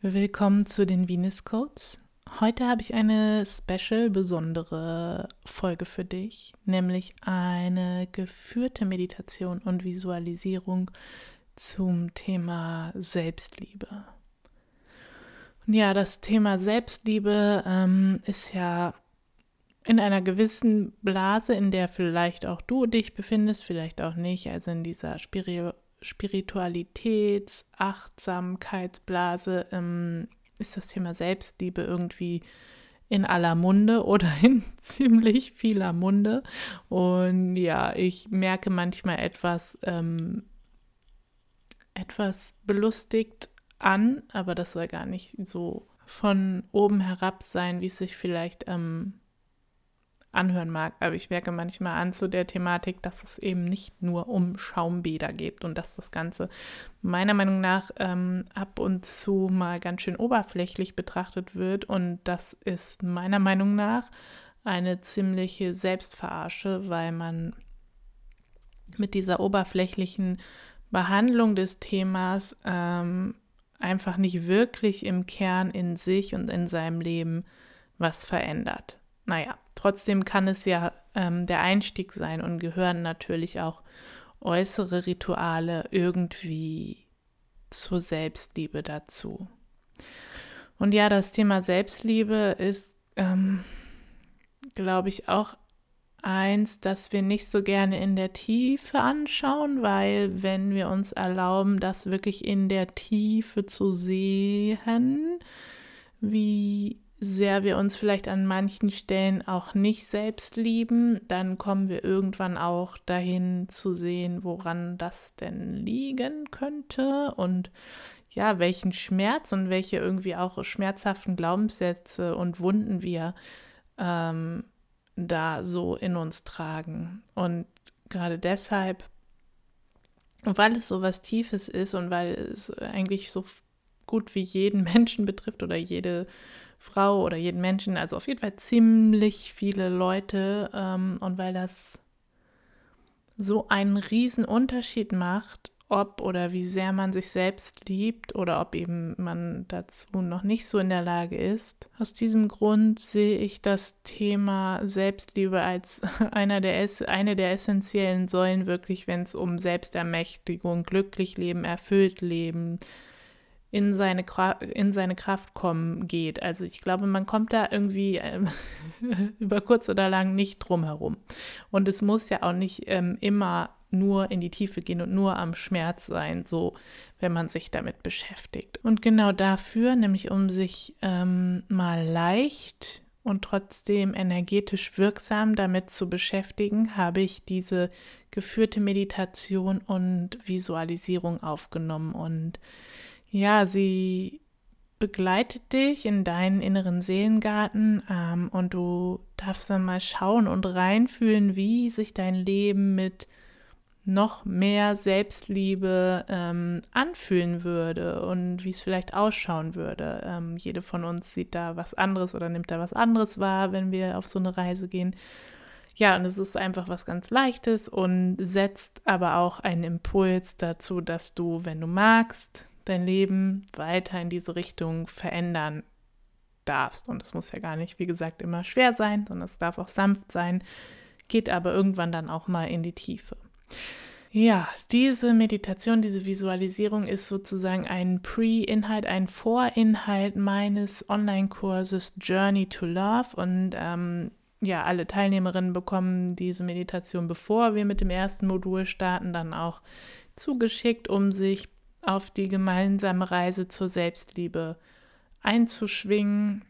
Willkommen zu den Venus Codes. Heute habe ich eine special, besondere Folge für dich, nämlich eine geführte Meditation und Visualisierung zum Thema Selbstliebe. Und ja, das Thema Selbstliebe ähm, ist ja in einer gewissen Blase, in der vielleicht auch du dich befindest, vielleicht auch nicht, also in dieser Spiritualität. Spiritualitäts-, Achtsamkeitsblase ähm, ist das Thema Selbstliebe irgendwie in aller Munde oder in ziemlich vieler Munde. Und ja, ich merke manchmal etwas, ähm, etwas belustigt an, aber das soll gar nicht so von oben herab sein, wie es sich vielleicht ähm, anhören mag. Aber ich merke manchmal an zu der Thematik, dass es eben nicht nur um Schaumbäder geht und dass das Ganze meiner Meinung nach ähm, ab und zu mal ganz schön oberflächlich betrachtet wird. Und das ist meiner Meinung nach eine ziemliche Selbstverarsche, weil man mit dieser oberflächlichen Behandlung des Themas ähm, einfach nicht wirklich im Kern in sich und in seinem Leben was verändert. Naja, Trotzdem kann es ja ähm, der Einstieg sein und gehören natürlich auch äußere Rituale irgendwie zur Selbstliebe dazu. Und ja, das Thema Selbstliebe ist, ähm, glaube ich, auch eins, das wir nicht so gerne in der Tiefe anschauen, weil wenn wir uns erlauben, das wirklich in der Tiefe zu sehen, wie sehr wir uns vielleicht an manchen Stellen auch nicht selbst lieben, dann kommen wir irgendwann auch dahin zu sehen, woran das denn liegen könnte und ja, welchen Schmerz und welche irgendwie auch schmerzhaften Glaubenssätze und Wunden wir ähm, da so in uns tragen. Und gerade deshalb, weil es so was Tiefes ist und weil es eigentlich so gut wie jeden Menschen betrifft oder jede Frau oder jeden Menschen, also auf jeden Fall ziemlich viele Leute. Ähm, und weil das so einen riesen Unterschied macht, ob oder wie sehr man sich selbst liebt oder ob eben man dazu noch nicht so in der Lage ist. Aus diesem Grund sehe ich das Thema Selbstliebe als einer der, eine der essentiellen Säulen wirklich, wenn es um Selbstermächtigung, glücklich leben, erfüllt leben, in seine, in seine Kraft kommen geht. Also ich glaube, man kommt da irgendwie äh, über kurz oder lang nicht drum herum. Und es muss ja auch nicht ähm, immer nur in die Tiefe gehen und nur am Schmerz sein, so wenn man sich damit beschäftigt. Und genau dafür, nämlich um sich ähm, mal leicht und trotzdem energetisch wirksam damit zu beschäftigen, habe ich diese geführte Meditation und Visualisierung aufgenommen und ja, sie begleitet dich in deinen inneren Seelengarten ähm, und du darfst dann mal schauen und reinfühlen, wie sich dein Leben mit noch mehr Selbstliebe ähm, anfühlen würde und wie es vielleicht ausschauen würde. Ähm, jede von uns sieht da was anderes oder nimmt da was anderes wahr, wenn wir auf so eine Reise gehen. Ja, und es ist einfach was ganz Leichtes und setzt aber auch einen Impuls dazu, dass du, wenn du magst, dein Leben weiter in diese Richtung verändern darfst. Und es muss ja gar nicht, wie gesagt, immer schwer sein, sondern es darf auch sanft sein, geht aber irgendwann dann auch mal in die Tiefe. Ja, diese Meditation, diese Visualisierung ist sozusagen ein Pre-Inhalt, ein Vorinhalt meines Online-Kurses Journey to Love. Und ähm, ja, alle Teilnehmerinnen bekommen diese Meditation, bevor wir mit dem ersten Modul starten, dann auch zugeschickt, um sich auf die gemeinsame Reise zur Selbstliebe einzuschwingen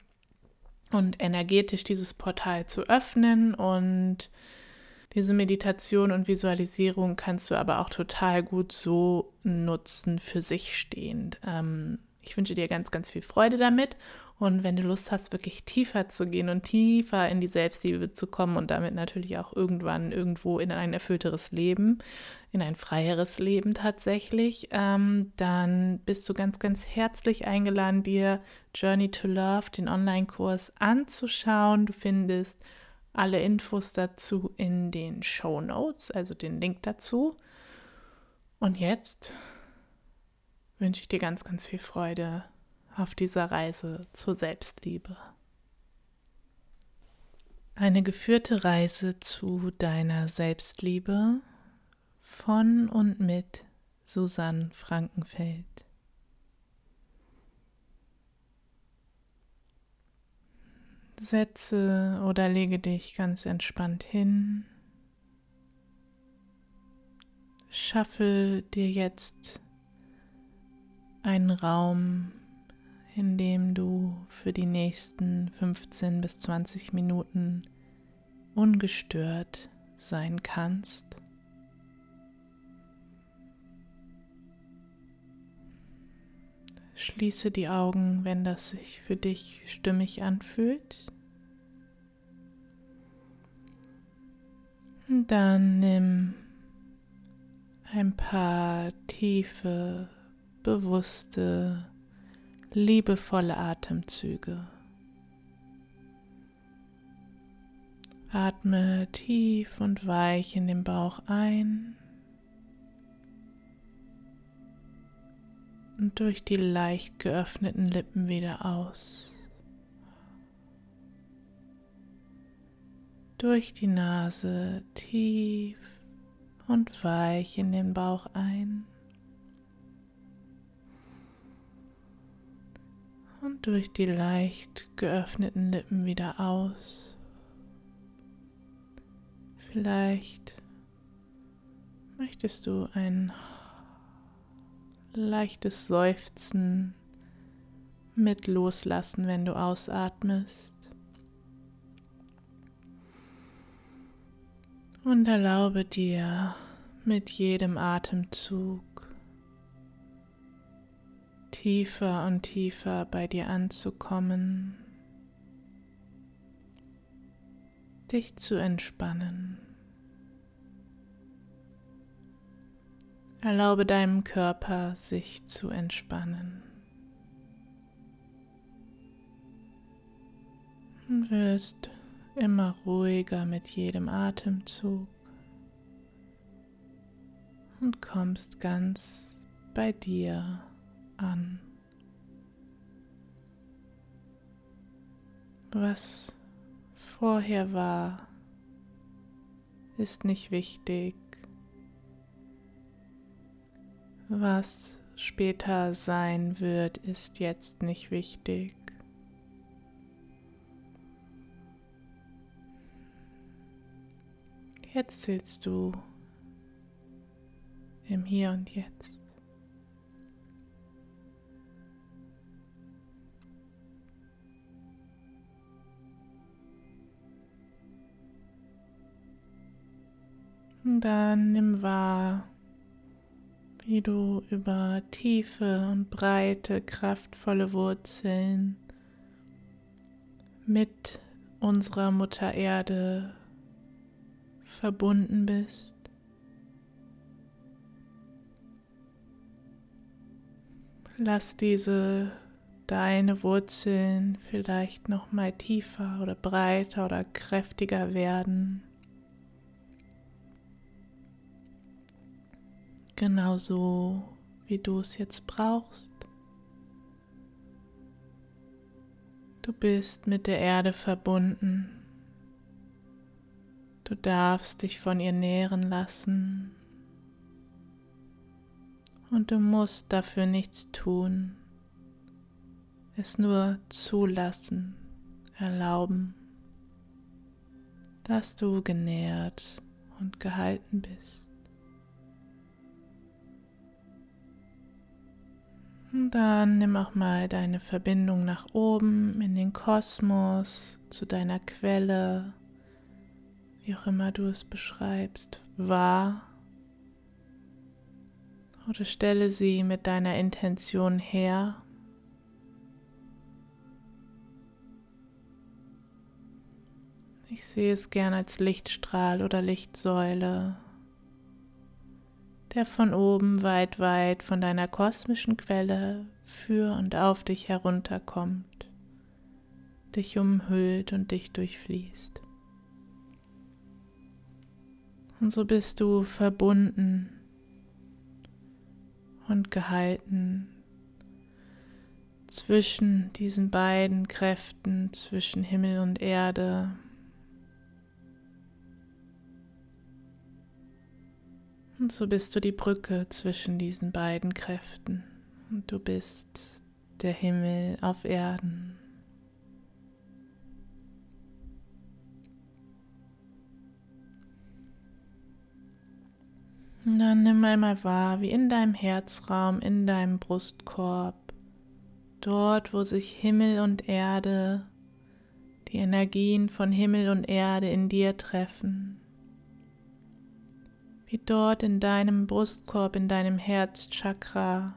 und energetisch dieses Portal zu öffnen. Und diese Meditation und Visualisierung kannst du aber auch total gut so nutzen für sich stehend. Ähm, ich wünsche dir ganz, ganz viel Freude damit und wenn du Lust hast, wirklich tiefer zu gehen und tiefer in die Selbstliebe zu kommen und damit natürlich auch irgendwann irgendwo in ein erfüllteres Leben, in ein freieres Leben tatsächlich, ähm, dann bist du ganz, ganz herzlich eingeladen, dir Journey to Love, den Online-Kurs anzuschauen. Du findest alle Infos dazu in den Show Notes, also den Link dazu. Und jetzt wünsche ich dir ganz, ganz viel Freude auf dieser Reise zur Selbstliebe. Eine geführte Reise zu deiner Selbstliebe von und mit Susanne Frankenfeld. Setze oder lege dich ganz entspannt hin. Schaffe dir jetzt einen Raum, in dem du für die nächsten 15 bis 20 Minuten ungestört sein kannst. Schließe die Augen, wenn das sich für dich stimmig anfühlt. Und dann nimm ein paar tiefe, bewusste, liebevolle Atemzüge. Atme tief und weich in den Bauch ein und durch die leicht geöffneten Lippen wieder aus. Durch die Nase tief und weich in den Bauch ein. Und durch die leicht geöffneten Lippen wieder aus. Vielleicht möchtest du ein leichtes Seufzen mit loslassen, wenn du ausatmest. Und erlaube dir mit jedem Atemzug tiefer und tiefer bei dir anzukommen, dich zu entspannen. Erlaube deinem Körper, sich zu entspannen. Du wirst immer ruhiger mit jedem Atemzug und kommst ganz bei dir an. Was vorher war, ist nicht wichtig. Was später sein wird, ist jetzt nicht wichtig. Jetzt zählst du im Hier und Jetzt. Dann nimm wahr, wie du über tiefe und breite, kraftvolle Wurzeln mit unserer Mutter Erde verbunden bist. Lass diese deine Wurzeln vielleicht noch mal tiefer oder breiter oder kräftiger werden. Genauso wie du es jetzt brauchst. Du bist mit der Erde verbunden. Du darfst dich von ihr nähren lassen. Und du musst dafür nichts tun. Es nur zulassen, erlauben, dass du genährt und gehalten bist. Dann nimm auch mal deine Verbindung nach oben in den Kosmos, zu deiner Quelle, wie auch immer du es beschreibst, wahr. Oder stelle sie mit deiner Intention her. Ich sehe es gern als Lichtstrahl oder Lichtsäule der von oben weit, weit von deiner kosmischen Quelle für und auf dich herunterkommt, dich umhüllt und dich durchfließt. Und so bist du verbunden und gehalten zwischen diesen beiden Kräften, zwischen Himmel und Erde. Und so bist du die Brücke zwischen diesen beiden Kräften. Und du bist der Himmel auf Erden. Und dann nimm einmal wahr, wie in deinem Herzraum, in deinem Brustkorb, dort, wo sich Himmel und Erde, die Energien von Himmel und Erde in dir treffen, wie dort in deinem Brustkorb, in deinem Herzchakra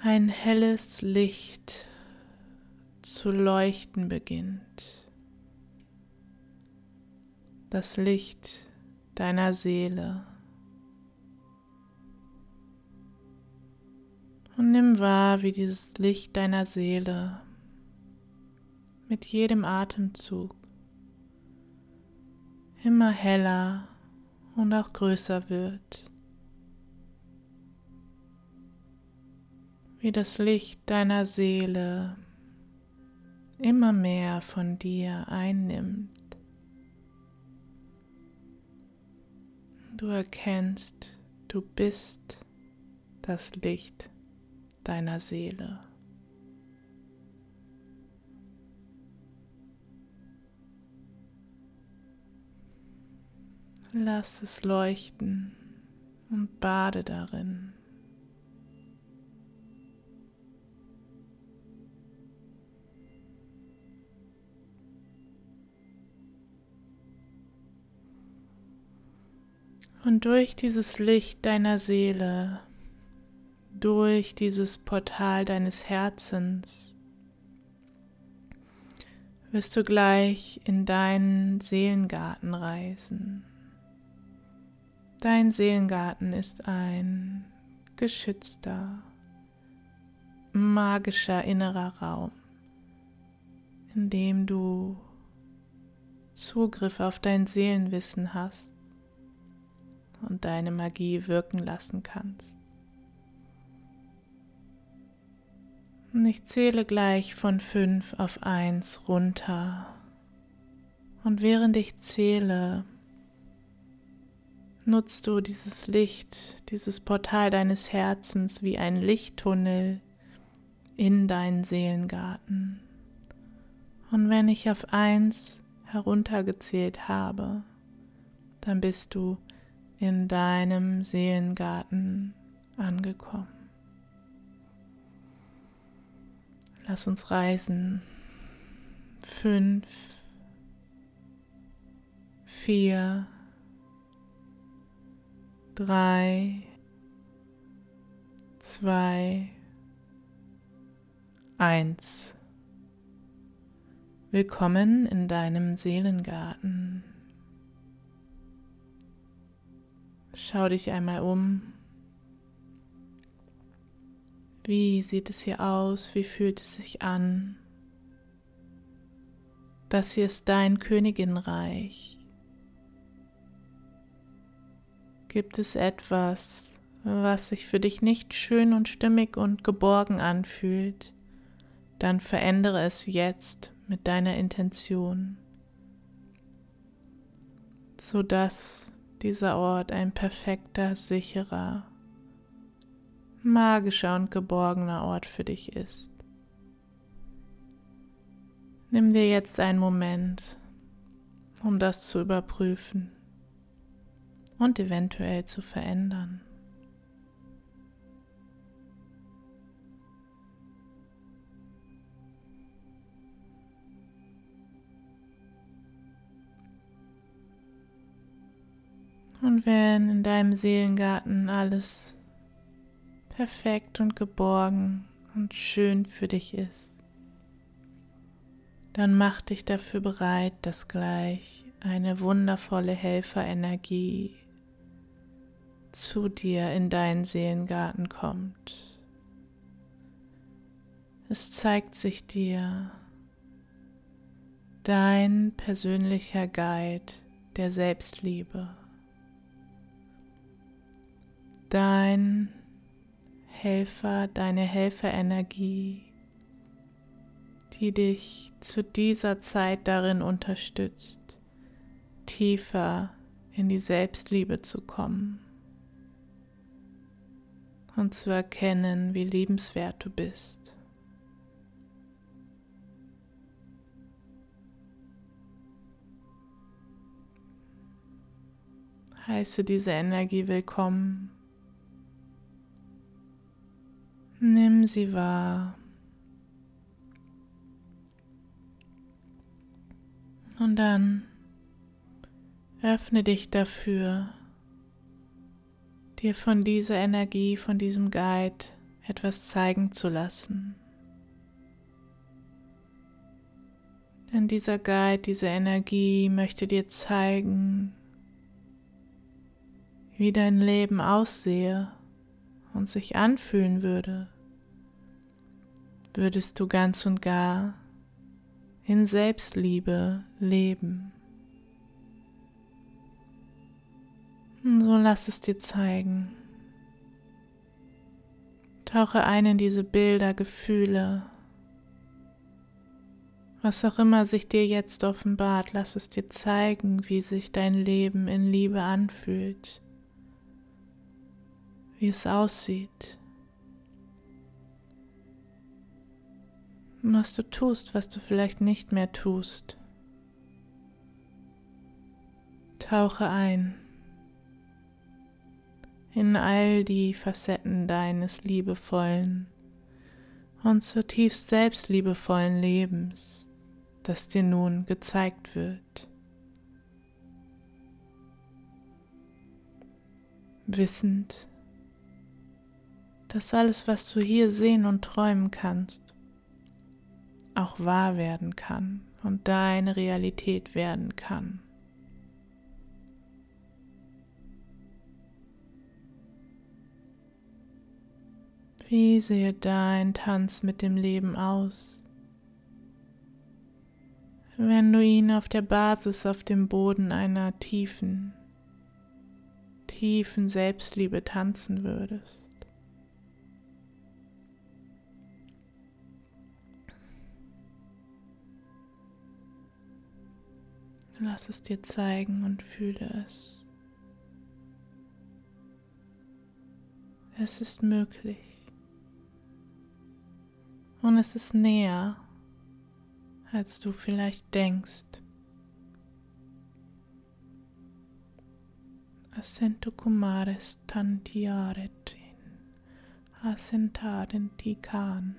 ein helles Licht zu leuchten beginnt. Das Licht deiner Seele. Und nimm wahr, wie dieses Licht deiner Seele mit jedem Atemzug immer heller und auch größer wird. Wie das Licht deiner Seele immer mehr von dir einnimmt. Du erkennst, du bist das Licht deiner Seele. Lass es leuchten und bade darin. Und durch dieses Licht deiner Seele, durch dieses Portal deines Herzens, wirst du gleich in deinen Seelengarten reisen. Dein Seelengarten ist ein geschützter, magischer innerer Raum, in dem du Zugriff auf dein Seelenwissen hast und deine Magie wirken lassen kannst. Und ich zähle gleich von fünf auf eins runter. Und während ich zähle, nutzt du dieses Licht, dieses Portal deines Herzens wie ein Lichttunnel in deinen Seelengarten. Und wenn ich auf eins heruntergezählt habe, dann bist du in deinem Seelengarten angekommen. Lass uns reisen. Fünf, vier, drei, zwei, eins. Willkommen in deinem Seelengarten. Schau dich einmal um. Wie sieht es hier aus? Wie fühlt es sich an? Das hier ist dein Königinreich. Gibt es etwas, was sich für dich nicht schön und stimmig und geborgen anfühlt, dann verändere es jetzt mit deiner Intention, sodass dieser Ort ein perfekter, sicherer, magischer und geborgener Ort für dich ist. Nimm dir jetzt einen Moment, um das zu überprüfen und eventuell zu verändern. Und wenn in deinem Seelengarten alles perfekt und geborgen und schön für dich ist, dann mach dich dafür bereit, dass gleich eine wundervolle Helferenergie zu dir in deinen Seelengarten kommt. Es zeigt sich dir dein persönlicher Guide der Selbstliebe, dein Helfer, deine Helferenergie, die dich zu dieser Zeit darin unterstützt, tiefer in die Selbstliebe zu kommen und zu erkennen, wie liebenswert du bist. Heiße diese Energie willkommen. Nimm sie wahr. Und dann öffne dich dafür, dir von dieser Energie, von diesem Guide etwas zeigen zu lassen. Denn dieser Guide, diese Energie möchte dir zeigen, wie dein Leben aussehe und sich anfühlen würde, würdest du ganz und gar in Selbstliebe leben. So lass es dir zeigen. Tauche ein in diese Bilder, Gefühle. Was auch immer sich dir jetzt offenbart, lass es dir zeigen, wie sich dein Leben in Liebe anfühlt, wie es aussieht, was du tust, was du vielleicht nicht mehr tust. Tauche ein in all die Facetten deines liebevollen und zutiefst selbstliebevollen Lebens, das dir nun gezeigt wird. Wissend, dass alles, was du hier sehen und träumen kannst, auch wahr werden kann und deine Realität werden kann. Wie sehe dein Tanz mit dem Leben aus? Wenn du ihn auf der Basis, auf dem Boden einer tiefen, tiefen Selbstliebe tanzen würdest. Lass es dir zeigen und fühle es. Es ist möglich. Und es ist näher, als du vielleicht denkst. Assento kumares tantiaretin, assentaden tikan,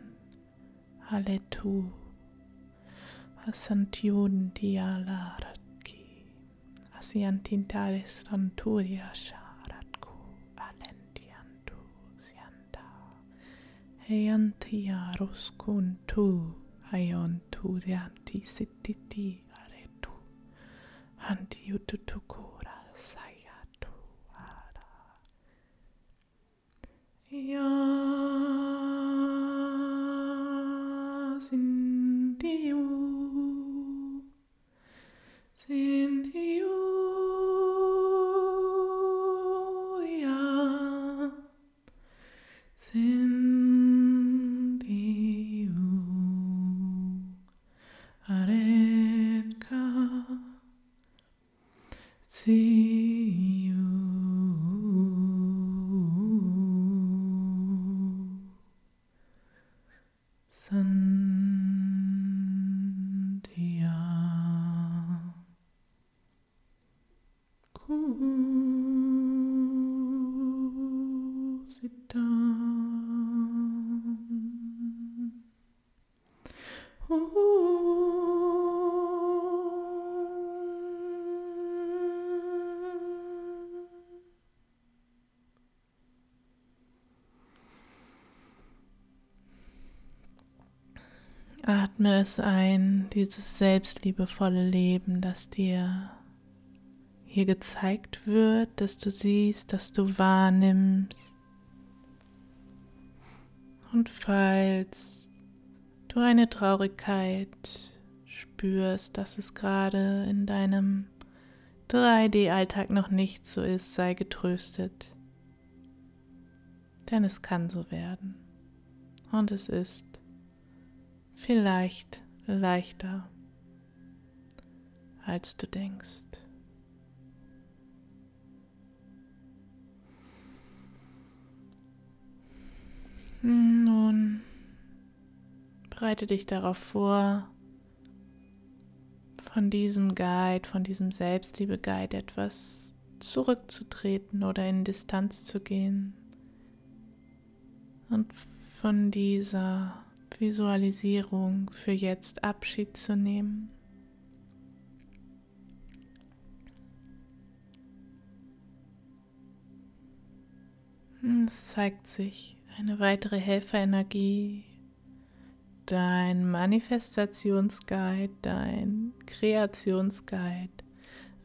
aletu, assantiuden dialaratki, asiantintares ranturiasha. heanti aros kun tu aion tu de deanti sittiti aretu. Anti ututu cura sayatu ara. Iam Atme es ein, dieses selbstliebevolle Leben, das dir hier gezeigt wird, dass du siehst, dass du wahrnimmst. Und falls du eine Traurigkeit spürst, dass es gerade in deinem 3D-Alltag noch nicht so ist, sei getröstet. Denn es kann so werden. Und es ist vielleicht leichter, als du denkst. Nun bereite dich darauf vor, von diesem Guide, von diesem Selbstliebe-Guide etwas zurückzutreten oder in Distanz zu gehen und von dieser Visualisierung für jetzt Abschied zu nehmen. Es zeigt sich eine weitere Helferenergie dein Manifestationsguide, dein Kreationsguide,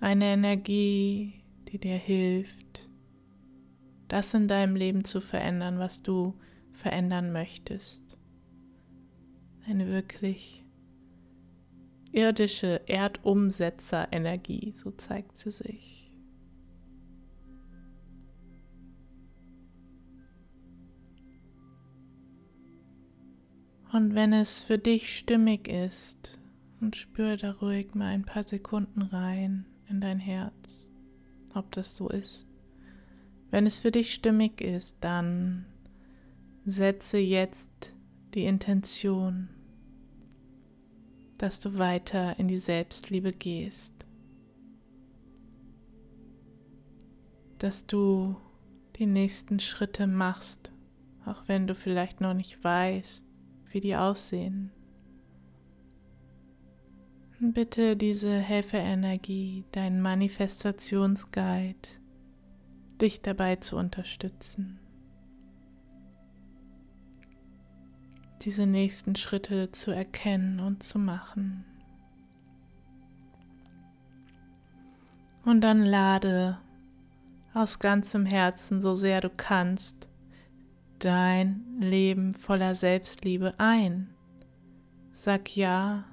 eine Energie, die dir hilft, das in deinem Leben zu verändern, was du verändern möchtest. Eine wirklich irdische Erdumsetzer-Energie, so zeigt sie sich. Und wenn es für dich stimmig ist, und spür da ruhig mal ein paar Sekunden rein in dein Herz, ob das so ist. Wenn es für dich stimmig ist, dann setze jetzt die Intention, dass du weiter in die Selbstliebe gehst, dass du die nächsten Schritte machst, auch wenn du vielleicht noch nicht weißt, wie die aussehen. Bitte diese Helferenergie, dein Manifestationsguide, dich dabei zu unterstützen, diese nächsten Schritte zu erkennen und zu machen. Und dann lade aus ganzem Herzen, so sehr du kannst, dein Leben voller Selbstliebe ein. Sag ja,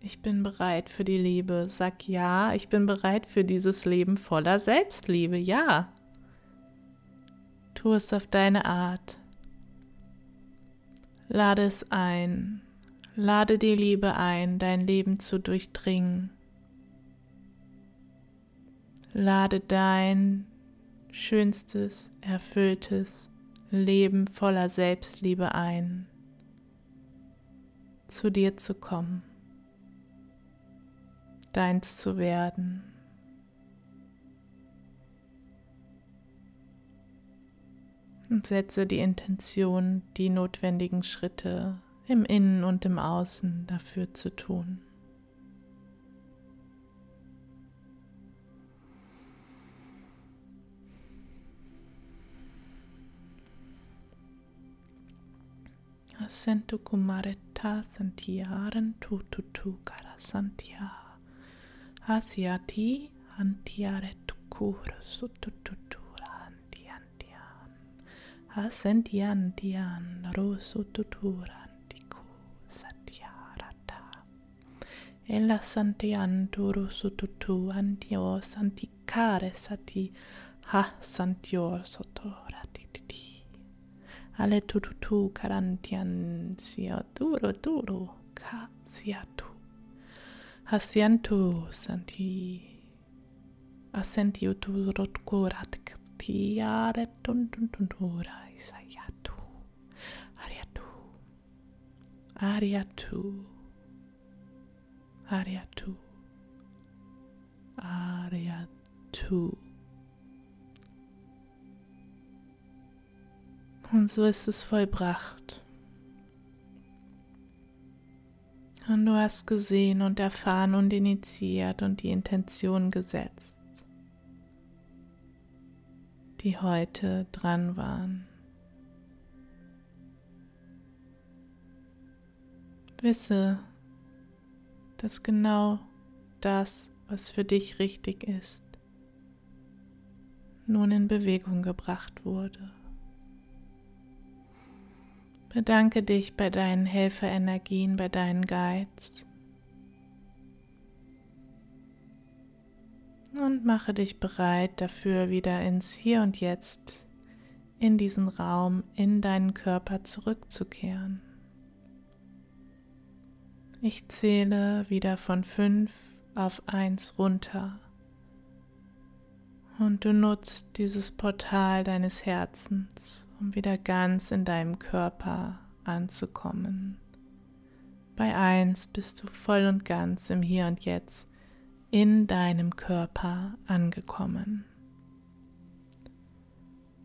ich bin bereit für die Liebe. Sag ja, ich bin bereit für dieses Leben voller Selbstliebe. Ja. Tu es auf deine Art. Lade es ein. Lade die Liebe ein, dein Leben zu durchdringen. Lade dein schönstes, erfülltes, Leben voller Selbstliebe ein, zu dir zu kommen, deins zu werden. Und setze die Intention, die notwendigen Schritte im Innen und im Außen dafür zu tun. Sentu kumaretta santiaren tututu kara santia. Hasiati antiare tukur antiantian. assentiantian e la satiarata. Ella su rosututu antio santicare sati ha santior sotora tititi. Ale tututu carantian sia duro duro ca sia tu. Hasiantu santi assentiu tu rotcurat tiare tun tun tun tura isayatu ariatu ariatu ariatu ariatu Und so ist es vollbracht. Und du hast gesehen und erfahren und initiiert und die Intention gesetzt, die heute dran waren. Wisse, dass genau das, was für dich richtig ist, nun in Bewegung gebracht wurde. Bedanke dich bei deinen Helferenergien, bei deinen Guides. Und mache dich bereit dafür, wieder ins Hier und Jetzt in diesen Raum, in deinen Körper zurückzukehren. Ich zähle wieder von fünf auf eins runter. Und du nutzt dieses Portal deines Herzens, um wieder ganz in deinem Körper anzukommen. Bei eins bist du voll und ganz im Hier und Jetzt in deinem Körper angekommen.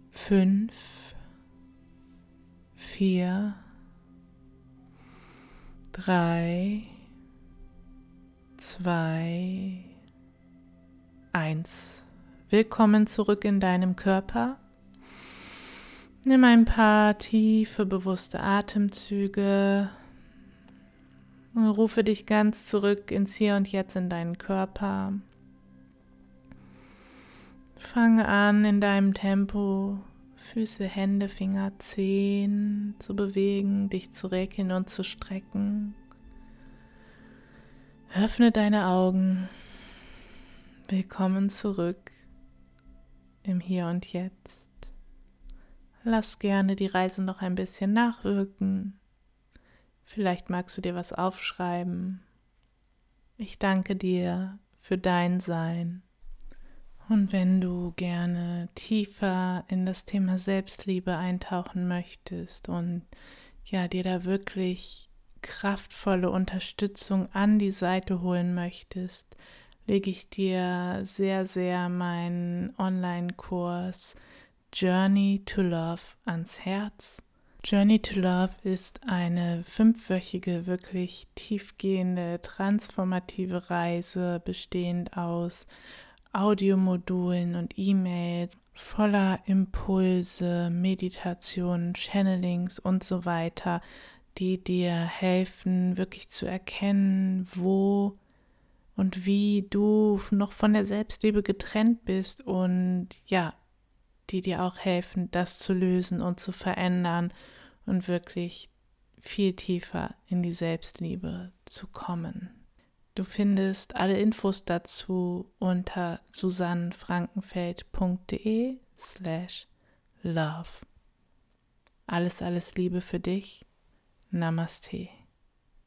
Fünf, vier, drei, zwei, eins. Willkommen zurück in deinem Körper. Nimm ein paar tiefe, bewusste Atemzüge. Rufe dich ganz zurück ins Hier und Jetzt in deinen Körper. Fange an in deinem Tempo Füße, Hände, Finger, Zehen zu bewegen, dich zu recken und zu strecken. Öffne deine Augen. Willkommen zurück im Hier und Jetzt. Lass gerne die Reise noch ein bisschen nachwirken. Vielleicht magst du dir was aufschreiben. Ich danke dir für dein Sein. Und wenn du gerne tiefer in das Thema Selbstliebe eintauchen möchtest und ja, dir da wirklich kraftvolle Unterstützung an die Seite holen möchtest, lege ich dir sehr, sehr meinen Online-Kurs Journey to Love ans Herz. Journey to Love ist eine fünfwöchige, wirklich tiefgehende, transformative Reise, bestehend aus Audiomodulen und E-Mails voller Impulse, Meditationen, Channelings und so weiter, die dir helfen, wirklich zu erkennen, wo und wie du noch von der Selbstliebe getrennt bist und ja, die dir auch helfen, das zu lösen und zu verändern und wirklich viel tiefer in die Selbstliebe zu kommen. Du findest alle Infos dazu unter susannenfrankenfeld.de slash love. Alles, alles Liebe für dich. Namaste.